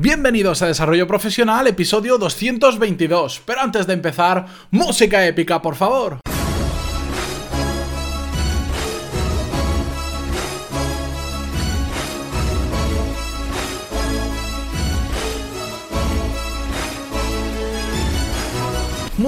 Bienvenidos a Desarrollo Profesional, episodio 222. Pero antes de empezar, música épica, por favor.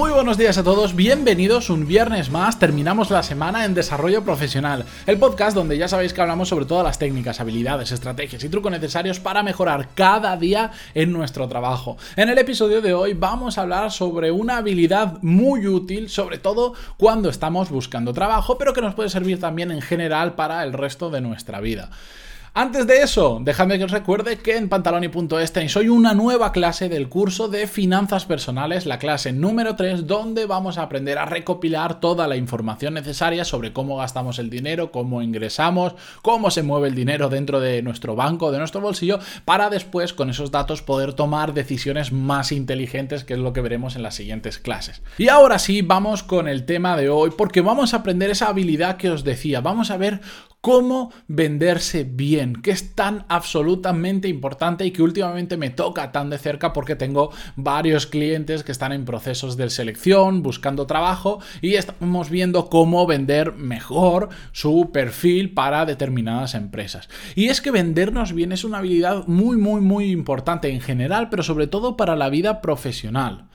Muy buenos días a todos, bienvenidos un viernes más, terminamos la semana en Desarrollo Profesional, el podcast donde ya sabéis que hablamos sobre todas las técnicas, habilidades, estrategias y trucos necesarios para mejorar cada día en nuestro trabajo. En el episodio de hoy vamos a hablar sobre una habilidad muy útil, sobre todo cuando estamos buscando trabajo, pero que nos puede servir también en general para el resto de nuestra vida. Antes de eso, dejadme que os recuerde que en pantaloni.es tenéis hoy una nueva clase del curso de finanzas personales, la clase número 3, donde vamos a aprender a recopilar toda la información necesaria sobre cómo gastamos el dinero, cómo ingresamos, cómo se mueve el dinero dentro de nuestro banco, de nuestro bolsillo, para después con esos datos poder tomar decisiones más inteligentes, que es lo que veremos en las siguientes clases. Y ahora sí, vamos con el tema de hoy, porque vamos a aprender esa habilidad que os decía, vamos a ver cómo venderse bien, que es tan absolutamente importante y que últimamente me toca tan de cerca porque tengo varios clientes que están en procesos de selección, buscando trabajo y estamos viendo cómo vender mejor su perfil para determinadas empresas. Y es que vendernos bien es una habilidad muy, muy, muy importante en general, pero sobre todo para la vida profesional.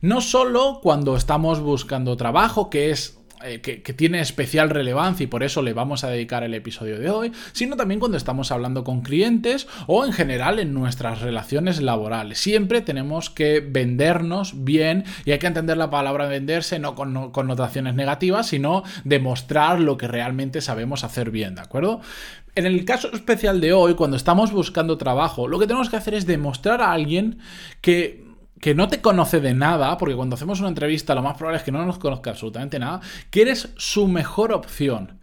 No solo cuando estamos buscando trabajo, que es eh, que, tiene especial relevancia y por eso le vamos a dedicar el episodio de hoy, sino también cuando estamos hablando con clientes o en general en nuestras relaciones laborales. Siempre tenemos que vendernos bien y hay que entender la palabra venderse no con connotaciones negativas, sino demostrar lo que realmente sabemos hacer bien, ¿de acuerdo? En el caso especial de hoy, cuando estamos buscando trabajo, lo que tenemos que hacer es demostrar a alguien que que no te conoce de nada, porque cuando hacemos una entrevista lo más probable es que no nos conozca absolutamente nada, que eres su mejor opción.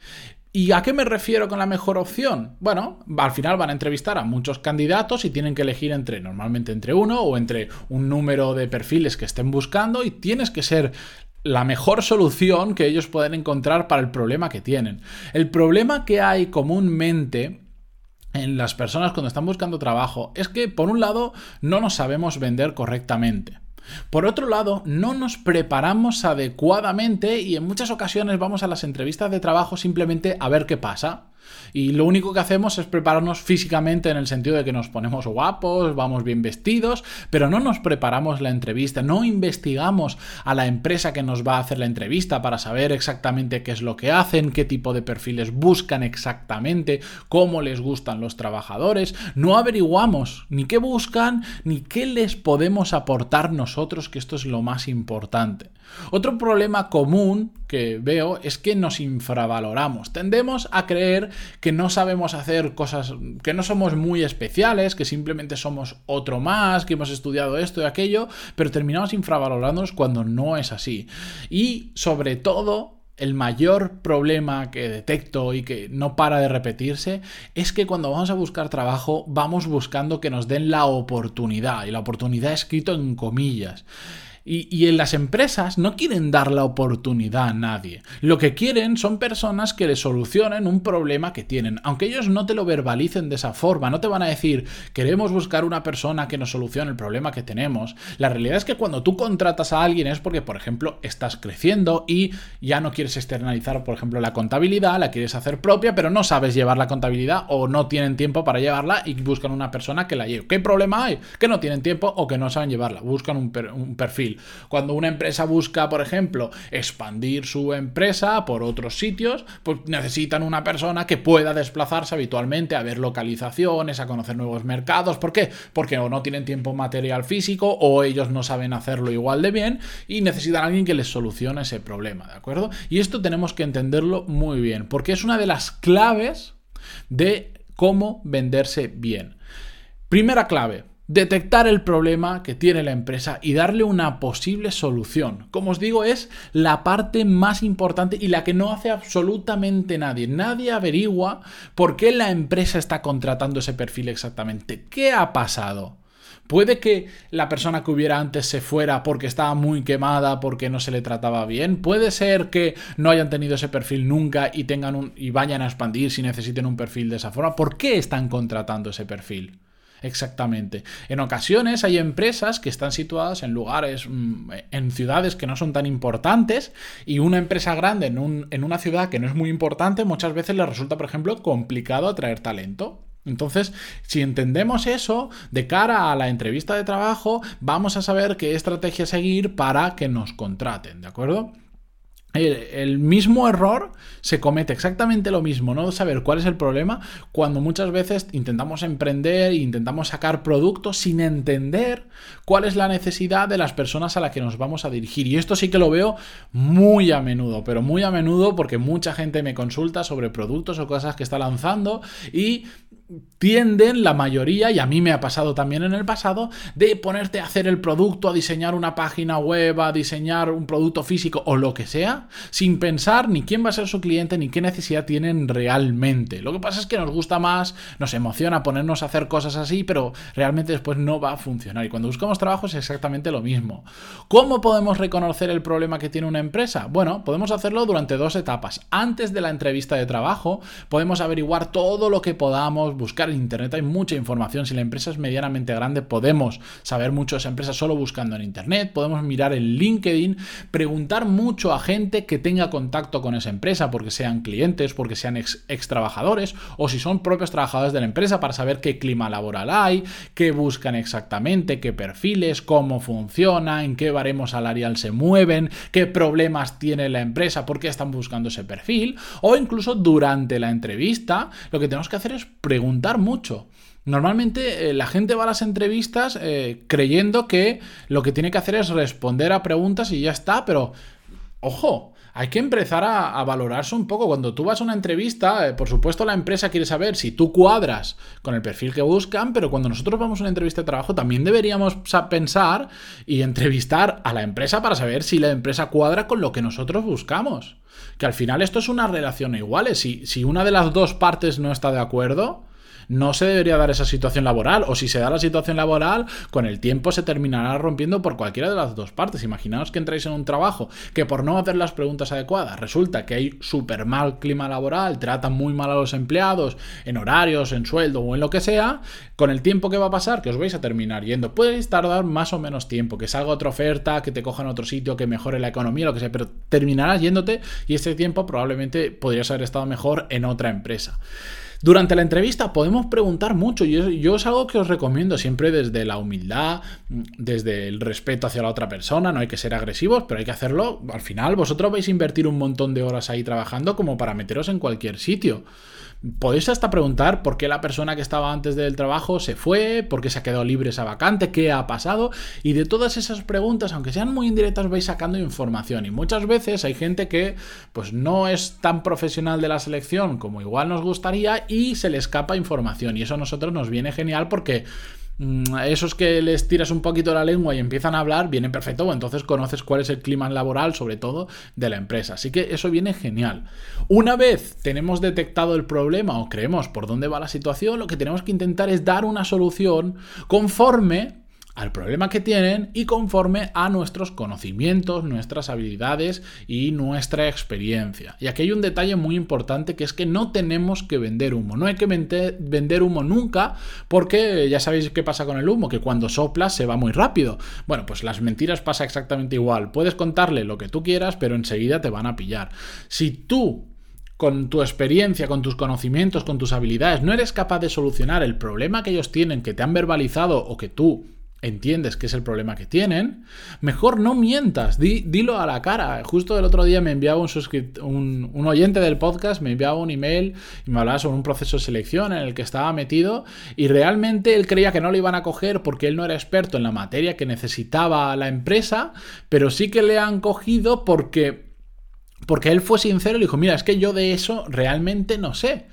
¿Y a qué me refiero con la mejor opción? Bueno, al final van a entrevistar a muchos candidatos y tienen que elegir entre, normalmente entre uno o entre un número de perfiles que estén buscando y tienes que ser la mejor solución que ellos pueden encontrar para el problema que tienen. El problema que hay comúnmente en las personas cuando están buscando trabajo es que, por un lado, no nos sabemos vender correctamente. Por otro lado, no nos preparamos adecuadamente y en muchas ocasiones vamos a las entrevistas de trabajo simplemente a ver qué pasa. Y lo único que hacemos es prepararnos físicamente en el sentido de que nos ponemos guapos, vamos bien vestidos, pero no nos preparamos la entrevista, no investigamos a la empresa que nos va a hacer la entrevista para saber exactamente qué es lo que hacen, qué tipo de perfiles buscan exactamente, cómo les gustan los trabajadores, no averiguamos ni qué buscan ni qué les podemos aportar nosotros, que esto es lo más importante. Otro problema común que veo es que nos infravaloramos. Tendemos a creer que no sabemos hacer cosas, que no somos muy especiales, que simplemente somos otro más, que hemos estudiado esto y aquello, pero terminamos infravalorándonos cuando no es así. Y sobre todo, el mayor problema que detecto y que no para de repetirse es que cuando vamos a buscar trabajo vamos buscando que nos den la oportunidad y la oportunidad escrito en comillas. Y, en las empresas no quieren dar la oportunidad a nadie. Lo que quieren son personas que le solucionen un problema que tienen. Aunque ellos no te lo verbalicen de esa forma, no te van a decir, queremos buscar una persona que nos solucione el problema que tenemos. La realidad es que cuando tú contratas a alguien es porque, por ejemplo, estás creciendo y ya no quieres externalizar, por ejemplo, la contabilidad, la quieres hacer propia, pero no sabes llevar la contabilidad o no tienen tiempo para llevarla y buscan una persona que la lleve. ¿Qué problema hay? Que no tienen tiempo o que no saben llevarla. Buscan un, un perfil cuando una empresa busca, por ejemplo, expandir su empresa por otros sitios, pues necesitan una persona que pueda desplazarse habitualmente a ver localizaciones, a conocer nuevos mercados. ¿Por qué? Porque o no tienen tiempo material físico o ellos no saben hacerlo igual de bien y necesitan a alguien que les solucione ese problema, ¿de acuerdo? Y esto tenemos que entenderlo muy bien, porque es una de las claves de cómo venderse bien. Primera clave, detectar el problema que tiene la empresa y darle una posible solución. Como os digo, es la parte más importante y la que no hace absolutamente nadie. Nadie averigua por qué la empresa está contratando ese perfil exactamente. ¿Qué ha pasado? Puede que la persona que hubiera antes se fuera porque estaba muy quemada, porque no se le trataba bien. Puede ser que no hayan tenido ese perfil nunca y tengan un y vayan a expandir si necesiten un perfil de esa forma. ¿Por qué están contratando ese perfil? Exactamente. En ocasiones hay empresas que están situadas en lugares, mm, en ciudades que no son tan importantes y una empresa grande en, en una ciudad que no es muy importante muchas veces le resulta, por ejemplo, complicado atraer talento. Entonces, si entendemos eso, de cara a la entrevista de trabajo, vamos a saber qué estrategia seguir para que nos contraten, ¿de acuerdo? El, mismo error se comete exactamente lo mismo, no saber cuál es el problema, cuando muchas veces intentamos emprender e intentamos sacar productos sin entender cuál es la necesidad de las personas a las que nos vamos a dirigir. Y esto sí que lo veo muy a menudo, pero muy a menudo porque mucha gente me consulta sobre productos o cosas que está lanzando y tienden la mayoría, y a mí me ha pasado también en el pasado, de ponerte a hacer el producto, a diseñar una página web, a diseñar un producto físico o lo que sea, sin pensar ni quién va a ser su cliente ni qué necesidad tienen realmente. Lo que pasa es que nos gusta más, nos emociona ponernos a hacer cosas así, pero realmente después no va a funcionar. Y cuando buscamos trabajo es exactamente lo mismo. ¿Cómo podemos reconocer el problema que tiene una empresa? Bueno, podemos hacerlo durante dos etapas. Antes de la entrevista de trabajo, podemos averiguar todo lo que podamos buscar en Internet hay mucha información. Si la empresa es medianamente grande, podemos saber mucho de esa empresa solo buscando en Internet. Podemos mirar en LinkedIn, preguntar mucho a gente que tenga contacto con esa empresa, porque sean clientes, porque sean ex, trabajadores o si son propios trabajadores de la empresa para saber qué clima laboral hay, qué buscan exactamente, qué perfiles, cómo funciona, en qué baremo salarial se mueven, qué problemas tiene la empresa, por qué están buscando ese perfil. O incluso durante la entrevista, lo que tenemos que hacer es preguntar preguntar mucho. Normalmente eh, la gente va a las entrevistas eh, creyendo que lo que tiene que hacer es responder a preguntas y ya está, pero ojo, hay que empezar a, valorarse un poco. Cuando tú vas a una entrevista, eh, por supuesto la empresa quiere saber si tú cuadras con el perfil que buscan, pero cuando nosotros vamos a una entrevista de trabajo también deberíamos pensar y entrevistar a la empresa para saber si la empresa cuadra con lo que nosotros buscamos. Que al final esto es una relación igual. Si, si una de las dos partes no está de acuerdo, no se debería dar esa situación laboral, o si se da la situación laboral, con el tiempo se terminará rompiendo por cualquiera de las dos partes. Imaginaos que entráis en un trabajo que por no hacer las preguntas adecuadas resulta que hay súper mal clima laboral, tratan muy mal a los empleados en horarios, en sueldo o en lo que sea, con el tiempo que va a pasar, que os vais a terminar yendo. Podéis tardar más o menos tiempo, que salga otra oferta, que te cojan otro sitio, que mejore la economía, lo que sea, pero terminarás yéndote y este tiempo probablemente podrías haber estado mejor en otra empresa. Durante la entrevista podemos preguntar mucho y yo, es algo que os recomiendo siempre desde la humildad, desde el respeto hacia la otra persona, no hay que ser agresivos, pero hay que hacerlo. Al final vosotros vais a invertir un montón de horas ahí trabajando como para meteros en cualquier sitio. Podéis hasta preguntar por qué la persona que estaba antes del trabajo se fue, por qué se ha quedado libre esa vacante, qué ha pasado. Y de todas esas preguntas, aunque sean muy indirectas, vais sacando información. Y muchas veces hay gente que pues no es tan profesional de la selección como igual nos gustaría y se le escapa información. Y eso a nosotros nos viene genial porque Mm, esos que les tiras un poquito la lengua y empiezan a hablar, vienen perfecto, o entonces conoces cuál es el clima laboral, sobre todo, de la empresa. Así que eso viene genial. Una vez tenemos detectado el problema o creemos por dónde va la situación, lo que tenemos que intentar es dar una solución conforme al problema que tienen y conforme a nuestros conocimientos, nuestras habilidades y nuestra experiencia. Y aquí hay un detalle muy importante que es que no tenemos que vender humo. No hay que vender humo nunca porque ya sabéis qué pasa con el humo, que cuando soplas se va muy rápido. Bueno, pues las mentiras pasa exactamente igual. Puedes contarle lo que tú quieras, pero enseguida te van a pillar. Si tú con tu experiencia, con tus conocimientos, con tus habilidades, no eres capaz de solucionar el problema que ellos tienen, que te han verbalizado o que tú entiendes que es el problema que tienen, mejor no mientas, dilo a la cara. Justo el otro día me enviaba un, un, oyente del podcast, me enviaba un email y me hablaba sobre un proceso de selección en el que estaba metido y realmente él creía que no lo iban a coger porque él no era experto en la materia que necesitaba la empresa, pero sí que le han cogido porque, porque él fue sincero y dijo, mira, es que yo de eso realmente no sé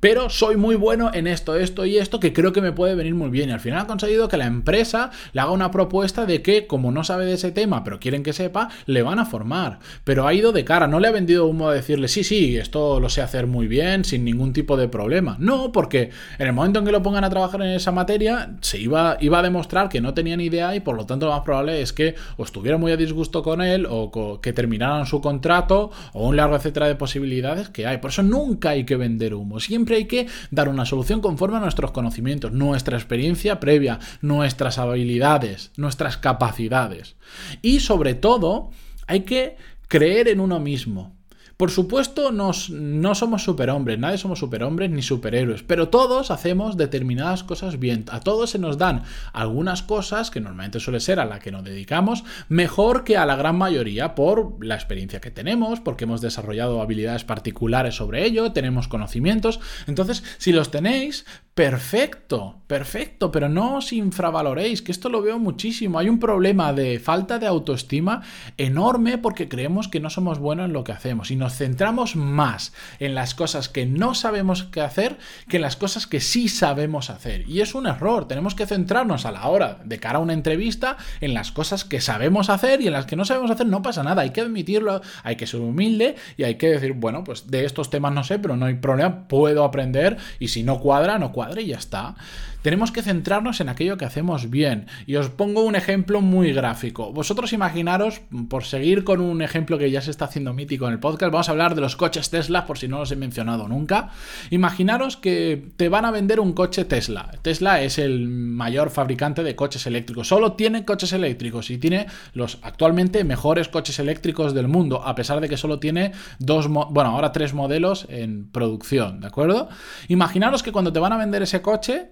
pero soy muy bueno en esto, esto y esto que creo que me puede venir muy bien. Y al final ha conseguido que la empresa le haga una propuesta de que, como no sabe de ese tema, pero quieren que sepa, le van a formar. Pero ha ido de cara, no le ha vendido humo de decirle, sí, sí, esto lo sé hacer muy bien, sin ningún tipo de problema. No, porque en el momento en que lo pongan a trabajar en esa materia, se iba, iba a demostrar que no tenía ni idea y por lo tanto lo más probable es que o estuviera muy a disgusto con él o que terminaran su contrato o un largo etcétera de posibilidades que hay. Por eso nunca hay que vender humo. Siempre siempre hay que dar una solución conforme a nuestros conocimientos, nuestra experiencia previa, nuestras habilidades, nuestras capacidades. Y sobre todo, hay que creer en uno mismo. Por supuesto, nos, no somos superhombres, nadie somos superhombres ni superhéroes, pero todos hacemos determinadas cosas bien. A todos se nos dan algunas cosas, que normalmente suele ser a la que nos dedicamos, mejor que a la gran mayoría por la experiencia que tenemos, porque hemos desarrollado habilidades particulares sobre ello, tenemos conocimientos. Entonces, si los tenéis, Perfecto, perfecto, pero no os infravaloréis, que esto lo veo muchísimo. Hay un problema de falta de autoestima enorme porque creemos que no somos buenos en lo que hacemos y nos centramos más en las cosas que no sabemos qué hacer que en las cosas que sí sabemos hacer. Y es un error, tenemos que centrarnos a la hora de cara a una entrevista en las cosas que sabemos hacer y en las que no sabemos hacer no pasa nada, hay que admitirlo, hay que ser humilde y hay que decir, bueno, pues de estos temas no sé, pero no hay problema, puedo aprender y si no cuadra, no cuadra y ya está. Tenemos que centrarnos en aquello que hacemos bien. Y os pongo un ejemplo muy gráfico. Vosotros imaginaros, por seguir con un ejemplo que ya se está haciendo mítico en el podcast, vamos a hablar de los coches Tesla, por si no los he mencionado nunca. Imaginaros que te van a vender un coche Tesla. Tesla es el mayor fabricante de coches eléctricos. Solo tiene coches eléctricos y tiene los actualmente mejores coches eléctricos del mundo, a pesar de que solo tiene dos, bueno, ahora tres modelos en producción, ¿de acuerdo? Imaginaros que cuando te van a vender ese coche,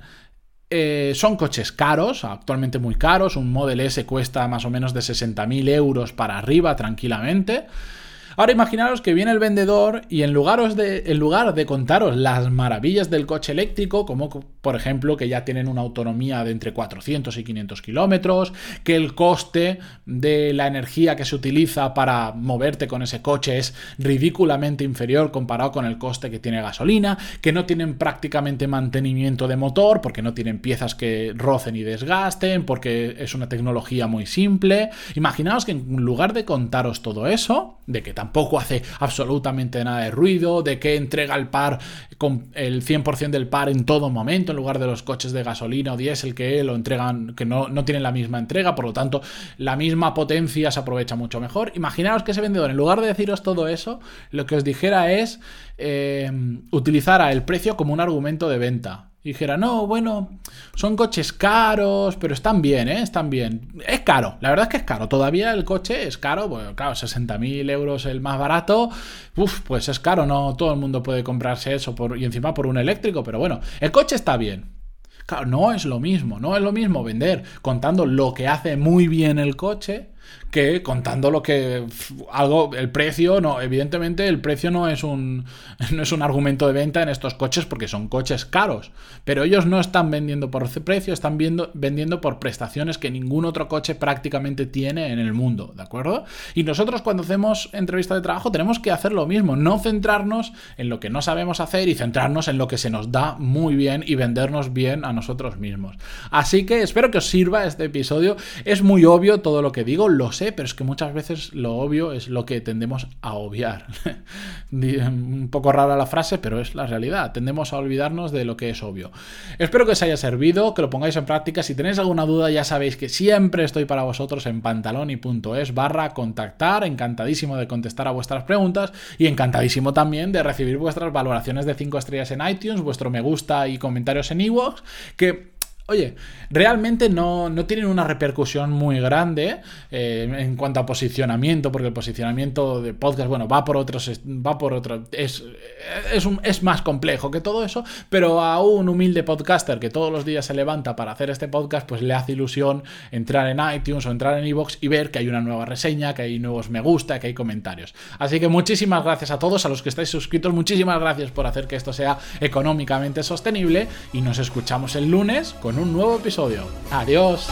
eh, son coches caros, actualmente muy caros. Un Model S cuesta más o menos de 60.000 euros para arriba tranquilamente. Ahora imaginaros que viene el vendedor y en lugar, de, en lugar de contaros las maravillas del coche eléctrico, como por ejemplo que ya tienen una autonomía de entre 400 y 500 kilómetros, que el coste de la energía que se utiliza para moverte con ese coche es ridículamente inferior comparado con el coste que tiene gasolina, que no tienen prácticamente mantenimiento de motor porque no tienen piezas que rocen y desgasten, porque es una tecnología muy simple. Imaginaos que en lugar de contaros todo eso, de que tampoco hace absolutamente nada de ruido, de que entrega el par con el 100% del par en todo momento, en lugar de los coches de gasolina o diésel que lo entregan, que no, tienen la misma entrega, por lo tanto, la misma potencia se aprovecha mucho mejor. Imaginaos que ese vendedor, en lugar de deciros todo eso, lo que os dijera es eh, el precio como un argumento de venta dijera, no, bueno, son coches caros, pero están bien, ¿eh? Están bien. Es caro, la verdad es que es caro. Todavía el coche es caro, bueno, claro, 60.000 euros el más barato, uf, pues es caro, no todo el mundo puede comprarse eso y encima por un eléctrico, pero bueno, el coche está bien. Claro, no es lo mismo, no es lo mismo vender contando lo que hace muy bien el coche que contando lo que algo el precio no evidentemente el precio no es un no es un argumento de venta en estos coches porque son coches caros pero ellos no están vendiendo por precio están viendo, vendiendo por prestaciones que ningún otro coche prácticamente tiene en el mundo de acuerdo y nosotros cuando hacemos entrevista de trabajo tenemos que hacer lo mismo no centrarnos en lo que no sabemos hacer y centrarnos en lo que se nos da muy bien y vendernos bien a nosotros mismos. Así que espero que os sirva este episodio. Es muy obvio todo lo que digo lo sé, pero es que muchas veces lo obvio es lo que tendemos a obviar. Un poco rara la frase, pero es la realidad. Tendemos a olvidarnos de lo que es obvio. Espero que os haya servido, que lo pongáis en práctica. Si tenéis alguna duda, ya sabéis que siempre estoy para vosotros en pantaloni.es barra contactar. Encantadísimo de contestar a vuestras preguntas y encantadísimo también de recibir vuestras valoraciones de 5 estrellas en iTunes, vuestro me gusta y comentarios en iVoox, que Oye, realmente no, tienen una repercusión muy grande eh, en cuanto a posicionamiento, porque el posicionamiento de podcast, bueno, va por otros, va por otro, es, es, es, más complejo que todo eso, pero a un humilde podcaster que todos los días se levanta para hacer este podcast, pues le hace ilusión entrar en iTunes o entrar en iVoox y ver que hay una nueva reseña, que hay nuevos me gusta, que hay comentarios. Así que muchísimas gracias a todos, a los que estáis suscritos, muchísimas gracias por hacer que esto sea económicamente sostenible y nos escuchamos el lunes con un nuevo episodio. Adiós.